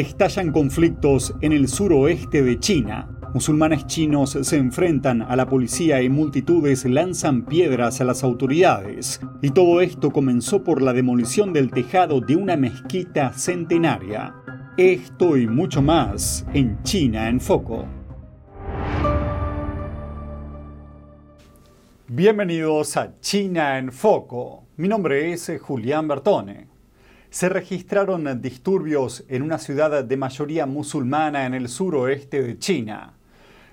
Estallan conflictos en el suroeste de China. Musulmanes chinos se enfrentan a la policía y multitudes lanzan piedras a las autoridades. Y todo esto comenzó por la demolición del tejado de una mezquita centenaria. Esto y mucho más en China en Foco. Bienvenidos a China en Foco. Mi nombre es Julián Bertone se registraron disturbios en una ciudad de mayoría musulmana en el suroeste de China.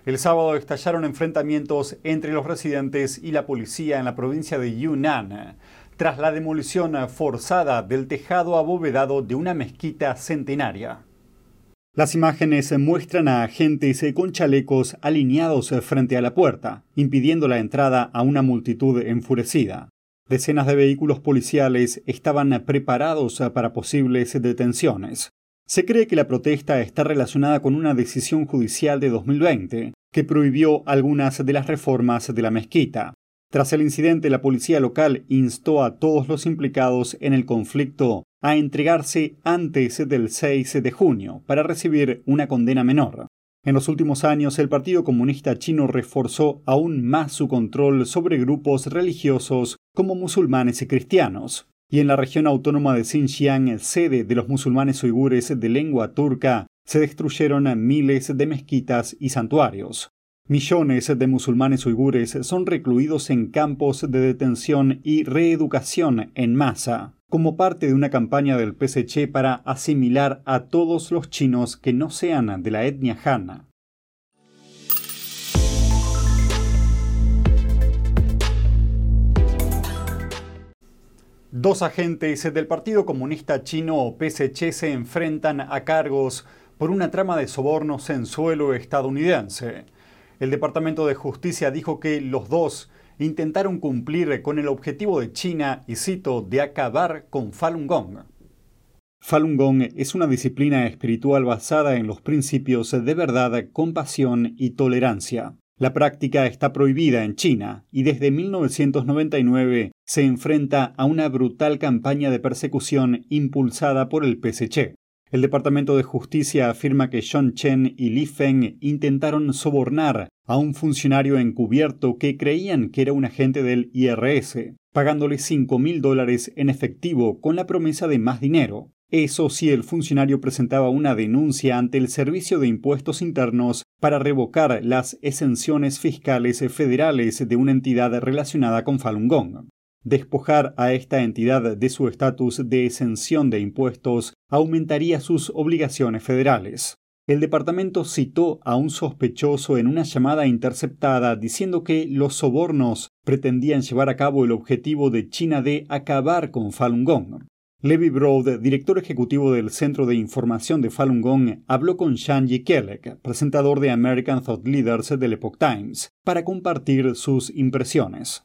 El sábado estallaron enfrentamientos entre los residentes y la policía en la provincia de Yunnan, tras la demolición forzada del tejado abovedado de una mezquita centenaria. Las imágenes muestran a agentes con chalecos alineados frente a la puerta, impidiendo la entrada a una multitud enfurecida. Decenas de vehículos policiales estaban preparados para posibles detenciones. Se cree que la protesta está relacionada con una decisión judicial de 2020 que prohibió algunas de las reformas de la mezquita. Tras el incidente, la policía local instó a todos los implicados en el conflicto a entregarse antes del 6 de junio para recibir una condena menor. En los últimos años, el Partido Comunista Chino reforzó aún más su control sobre grupos religiosos como musulmanes y cristianos. Y en la región autónoma de Xinjiang, sede de los musulmanes uigures de lengua turca, se destruyeron miles de mezquitas y santuarios. Millones de musulmanes uigures son recluidos en campos de detención y reeducación en masa como parte de una campaña del PSC para asimilar a todos los chinos que no sean de la etnia Han. Dos agentes del Partido Comunista Chino o PSC se enfrentan a cargos por una trama de sobornos en suelo estadounidense. El Departamento de Justicia dijo que los dos intentaron cumplir con el objetivo de China, y cito, de acabar con Falun Gong. Falun Gong es una disciplina espiritual basada en los principios de verdad, compasión y tolerancia. La práctica está prohibida en China y desde 1999 se enfrenta a una brutal campaña de persecución impulsada por el PSC. El Departamento de Justicia afirma que John Chen y Li Feng intentaron sobornar a un funcionario encubierto que creían que era un agente del IRS, pagándole 5 mil dólares en efectivo con la promesa de más dinero. Eso si el funcionario presentaba una denuncia ante el Servicio de Impuestos Internos para revocar las exenciones fiscales federales de una entidad relacionada con Falun Gong. Despojar a esta entidad de su estatus de exención de impuestos aumentaría sus obligaciones federales. El departamento citó a un sospechoso en una llamada interceptada diciendo que los sobornos pretendían llevar a cabo el objetivo de China de acabar con Falun Gong. Levi Broad, director ejecutivo del Centro de Información de Falun Gong, habló con Shanji Kellek, presentador de American Thought Leaders del Epoch Times, para compartir sus impresiones.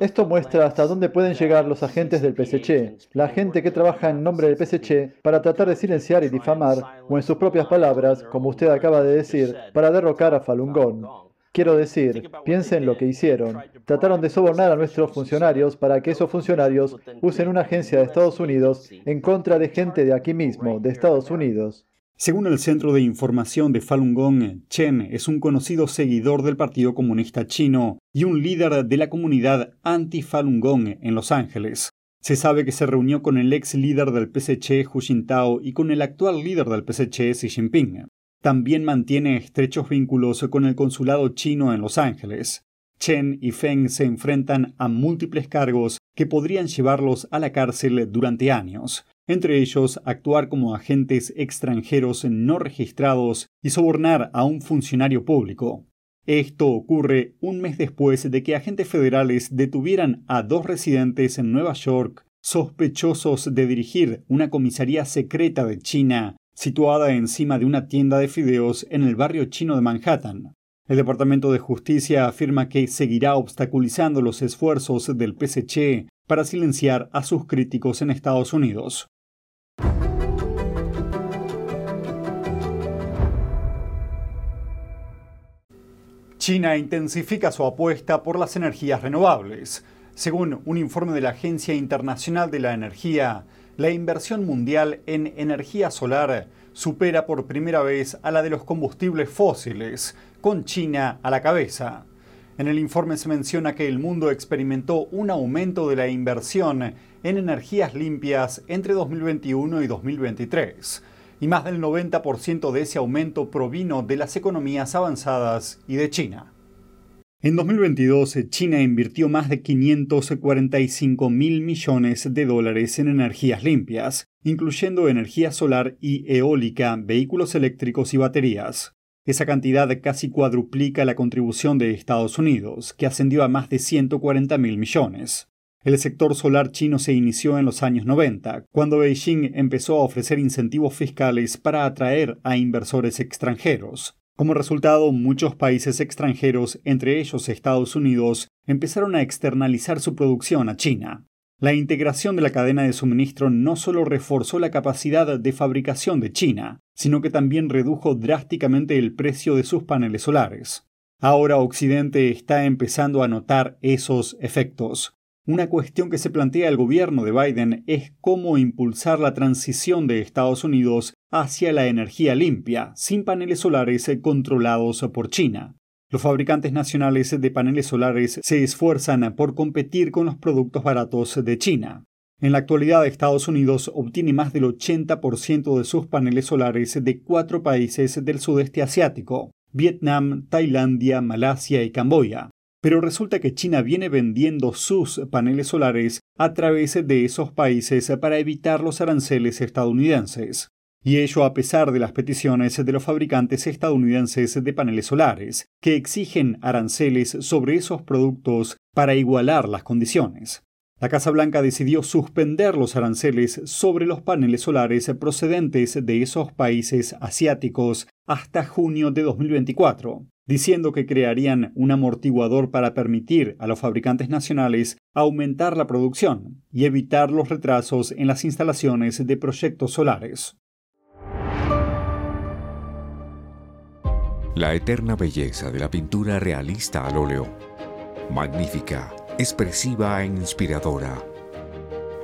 Esto muestra hasta dónde pueden llegar los agentes del PSC, la gente que trabaja en nombre del PSC para tratar de silenciar y difamar, o en sus propias palabras, como usted acaba de decir, para derrocar a Falun Gong. Quiero decir, piensen lo que hicieron. Trataron de sobornar a nuestros funcionarios para que esos funcionarios usen una agencia de Estados Unidos en contra de gente de aquí mismo, de Estados Unidos. Según el Centro de Información de Falun Gong, Chen es un conocido seguidor del Partido Comunista Chino y un líder de la comunidad anti-Falun Gong en Los Ángeles. Se sabe que se reunió con el ex líder del PSC, Hu Jintao, y con el actual líder del PSC, Xi Jinping. También mantiene estrechos vínculos con el consulado chino en Los Ángeles. Chen y Feng se enfrentan a múltiples cargos que podrían llevarlos a la cárcel durante años, entre ellos actuar como agentes extranjeros no registrados y sobornar a un funcionario público. Esto ocurre un mes después de que agentes federales detuvieran a dos residentes en Nueva York sospechosos de dirigir una comisaría secreta de China situada encima de una tienda de fideos en el barrio chino de Manhattan. El Departamento de Justicia afirma que seguirá obstaculizando los esfuerzos del PSC para silenciar a sus críticos en Estados Unidos. China intensifica su apuesta por las energías renovables. Según un informe de la Agencia Internacional de la Energía, la inversión mundial en energía solar supera por primera vez a la de los combustibles fósiles, con China a la cabeza. En el informe se menciona que el mundo experimentó un aumento de la inversión en energías limpias entre 2021 y 2023, y más del 90% de ese aumento provino de las economías avanzadas y de China. En 2022, China invirtió más de 545 mil millones de dólares en energías limpias, incluyendo energía solar y eólica, vehículos eléctricos y baterías. Esa cantidad casi cuadruplica la contribución de Estados Unidos, que ascendió a más de 140 mil millones. El sector solar chino se inició en los años 90, cuando Beijing empezó a ofrecer incentivos fiscales para atraer a inversores extranjeros. Como resultado, muchos países extranjeros, entre ellos Estados Unidos, empezaron a externalizar su producción a China. La integración de la cadena de suministro no solo reforzó la capacidad de fabricación de China, sino que también redujo drásticamente el precio de sus paneles solares. Ahora Occidente está empezando a notar esos efectos. Una cuestión que se plantea el gobierno de Biden es cómo impulsar la transición de Estados Unidos hacia la energía limpia, sin paneles solares controlados por China. Los fabricantes nacionales de paneles solares se esfuerzan por competir con los productos baratos de China. En la actualidad, Estados Unidos obtiene más del 80% de sus paneles solares de cuatro países del sudeste asiático, Vietnam, Tailandia, Malasia y Camboya pero resulta que China viene vendiendo sus paneles solares a través de esos países para evitar los aranceles estadounidenses. Y ello a pesar de las peticiones de los fabricantes estadounidenses de paneles solares, que exigen aranceles sobre esos productos para igualar las condiciones. La Casa Blanca decidió suspender los aranceles sobre los paneles solares procedentes de esos países asiáticos hasta junio de 2024 diciendo que crearían un amortiguador para permitir a los fabricantes nacionales aumentar la producción y evitar los retrasos en las instalaciones de proyectos solares. La eterna belleza de la pintura realista al óleo. Magnífica, expresiva e inspiradora.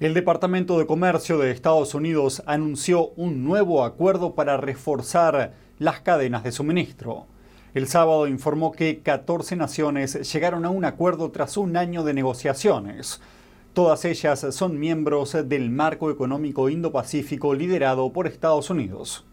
El Departamento de Comercio de Estados Unidos anunció un nuevo acuerdo para reforzar las cadenas de suministro. El sábado informó que 14 naciones llegaron a un acuerdo tras un año de negociaciones. Todas ellas son miembros del marco económico Indo-Pacífico liderado por Estados Unidos.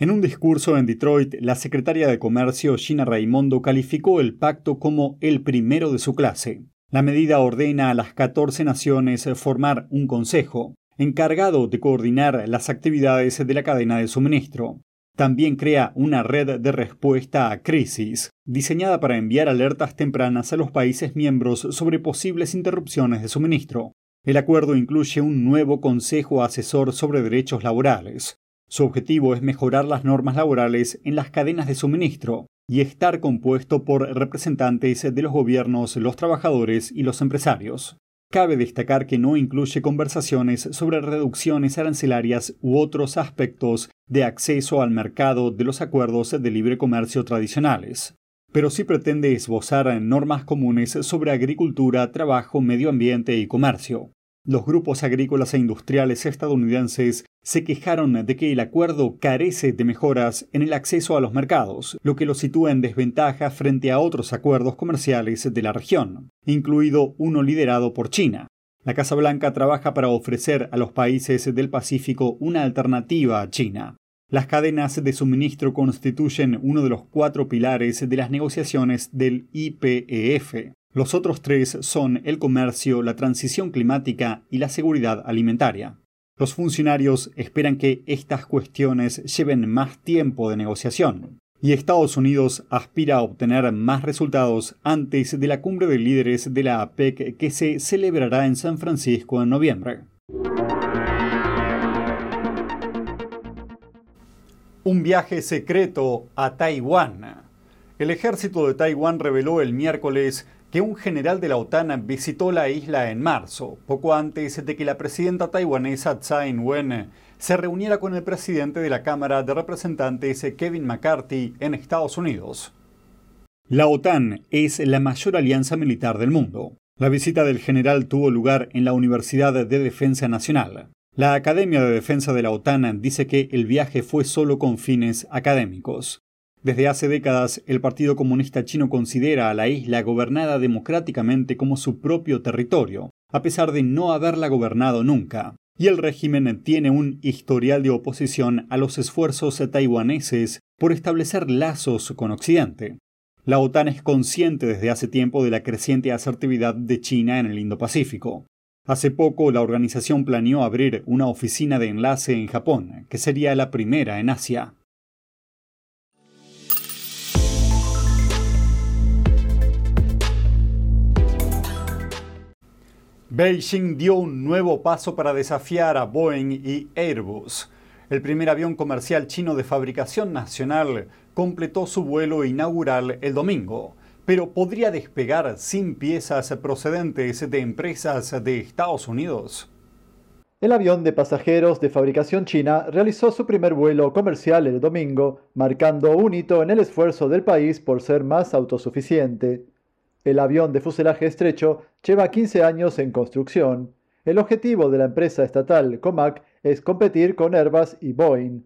En un discurso en Detroit, la secretaria de Comercio Gina Raimondo calificó el pacto como el primero de su clase. La medida ordena a las 14 naciones formar un consejo, encargado de coordinar las actividades de la cadena de suministro. También crea una red de respuesta a crisis, diseñada para enviar alertas tempranas a los países miembros sobre posibles interrupciones de suministro. El acuerdo incluye un nuevo Consejo Asesor sobre Derechos Laborales. Su objetivo es mejorar las normas laborales en las cadenas de suministro, y estar compuesto por representantes de los gobiernos, los trabajadores y los empresarios. Cabe destacar que no incluye conversaciones sobre reducciones arancelarias u otros aspectos de acceso al mercado de los acuerdos de libre comercio tradicionales, pero sí pretende esbozar normas comunes sobre agricultura, trabajo, medio ambiente y comercio. Los grupos agrícolas e industriales estadounidenses se quejaron de que el acuerdo carece de mejoras en el acceso a los mercados, lo que lo sitúa en desventaja frente a otros acuerdos comerciales de la región, incluido uno liderado por China. La Casa Blanca trabaja para ofrecer a los países del Pacífico una alternativa a China. Las cadenas de suministro constituyen uno de los cuatro pilares de las negociaciones del IPEF, los otros tres son el comercio, la transición climática y la seguridad alimentaria. Los funcionarios esperan que estas cuestiones lleven más tiempo de negociación, y Estados Unidos aspira a obtener más resultados antes de la cumbre de líderes de la APEC que se celebrará en San Francisco en noviembre. Un viaje secreto a Taiwán. El ejército de Taiwán reveló el miércoles que un general de la OTAN visitó la isla en marzo, poco antes de que la presidenta taiwanesa Tsai Ing-wen se reuniera con el presidente de la Cámara de Representantes Kevin McCarthy en Estados Unidos. La OTAN es la mayor alianza militar del mundo. La visita del general tuvo lugar en la Universidad de Defensa Nacional. La Academia de Defensa de la OTAN dice que el viaje fue solo con fines académicos. Desde hace décadas, el Partido Comunista Chino considera a la isla gobernada democráticamente como su propio territorio, a pesar de no haberla gobernado nunca. Y el régimen tiene un historial de oposición a los esfuerzos taiwaneses por establecer lazos con Occidente. La OTAN es consciente desde hace tiempo de la creciente asertividad de China en el Indo-Pacífico. Hace poco la organización planeó abrir una oficina de enlace en Japón, que sería la primera en Asia. Beijing dio un nuevo paso para desafiar a Boeing y Airbus. El primer avión comercial chino de fabricación nacional completó su vuelo inaugural el domingo, pero podría despegar sin piezas procedentes de empresas de Estados Unidos. El avión de pasajeros de fabricación china realizó su primer vuelo comercial el domingo, marcando un hito en el esfuerzo del país por ser más autosuficiente. El avión de fuselaje estrecho lleva 15 años en construcción. El objetivo de la empresa estatal Comac es competir con Airbus y Boeing.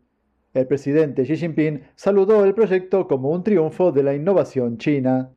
El presidente Xi Jinping saludó el proyecto como un triunfo de la innovación china.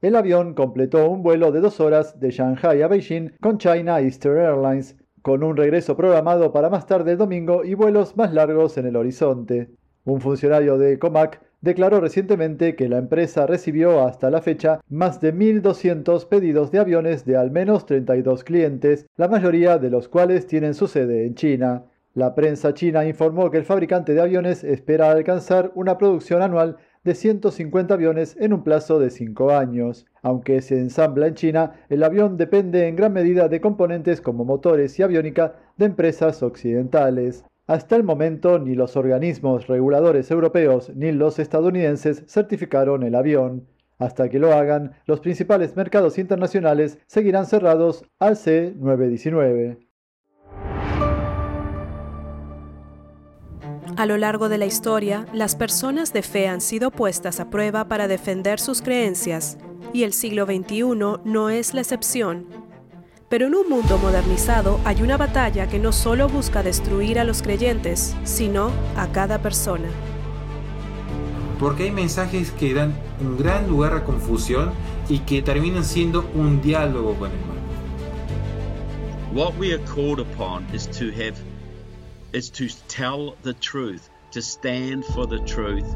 El avión completó un vuelo de dos horas de Shanghai a Beijing con China Eastern Airlines, con un regreso programado para más tarde el domingo y vuelos más largos en el horizonte. Un funcionario de Comac declaró recientemente que la empresa recibió hasta la fecha más de 1.200 pedidos de aviones de al menos 32 clientes, la mayoría de los cuales tienen su sede en China. La prensa china informó que el fabricante de aviones espera alcanzar una producción anual de 150 aviones en un plazo de 5 años. Aunque se ensambla en China, el avión depende en gran medida de componentes como motores y aviónica de empresas occidentales. Hasta el momento ni los organismos reguladores europeos ni los estadounidenses certificaron el avión. Hasta que lo hagan, los principales mercados internacionales seguirán cerrados al C-919. A lo largo de la historia, las personas de fe han sido puestas a prueba para defender sus creencias, y el siglo XXI no es la excepción. Pero en un mundo modernizado hay una batalla que no solo busca destruir a los creyentes, sino a cada persona. Porque hay mensajes que dan un gran lugar a confusión y que terminan siendo un diálogo con el mal. What we are called upon is to have is to tell the truth, to stand for the truth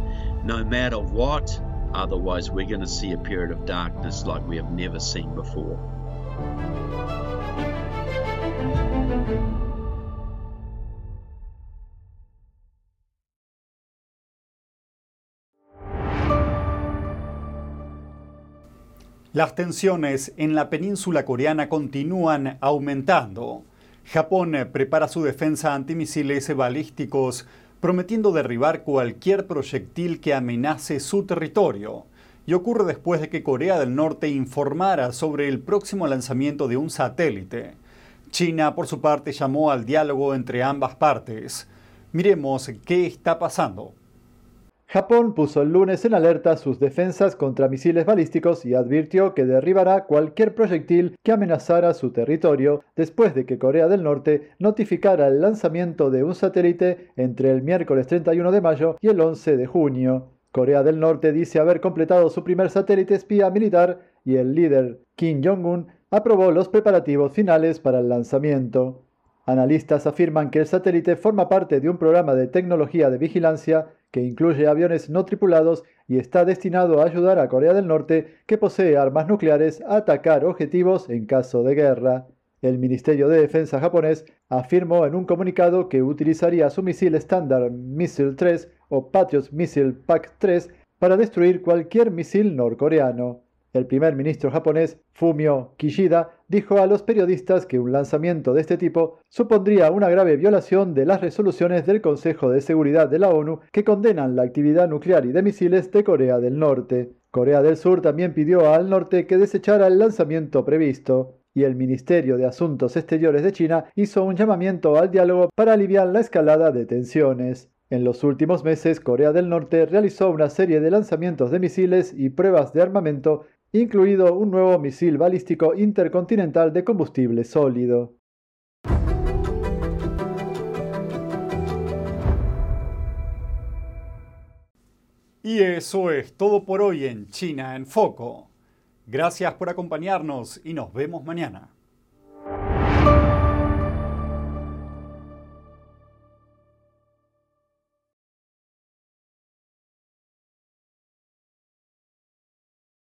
no matter what. Otherwise, we're going to see a period of darkness like we have never seen before. Las tensiones en la península coreana continúan aumentando. Japón prepara su defensa antimisiles balísticos, prometiendo derribar cualquier proyectil que amenace su territorio. Y ocurre después de que Corea del Norte informara sobre el próximo lanzamiento de un satélite. China, por su parte, llamó al diálogo entre ambas partes. Miremos qué está pasando. Japón puso el lunes en alerta sus defensas contra misiles balísticos y advirtió que derribará cualquier proyectil que amenazara su territorio después de que Corea del Norte notificara el lanzamiento de un satélite entre el miércoles 31 de mayo y el 11 de junio. Corea del Norte dice haber completado su primer satélite espía militar y el líder Kim Jong-un aprobó los preparativos finales para el lanzamiento. Analistas afirman que el satélite forma parte de un programa de tecnología de vigilancia que incluye aviones no tripulados y está destinado a ayudar a Corea del Norte, que posee armas nucleares, a atacar objetivos en caso de guerra. El Ministerio de Defensa japonés afirmó en un comunicado que utilizaría su misil estándar Missile 3 o Patriot Missile Pack 3 para destruir cualquier misil norcoreano. El primer ministro japonés, Fumio Kishida, dijo a los periodistas que un lanzamiento de este tipo supondría una grave violación de las resoluciones del Consejo de Seguridad de la ONU que condenan la actividad nuclear y de misiles de Corea del Norte. Corea del Sur también pidió al norte que desechara el lanzamiento previsto y el Ministerio de Asuntos Exteriores de China hizo un llamamiento al diálogo para aliviar la escalada de tensiones. En los últimos meses, Corea del Norte realizó una serie de lanzamientos de misiles y pruebas de armamento, incluido un nuevo misil balístico intercontinental de combustible sólido. Y eso es todo por hoy en China en Foco. Gracias por acompañarnos y nos vemos mañana.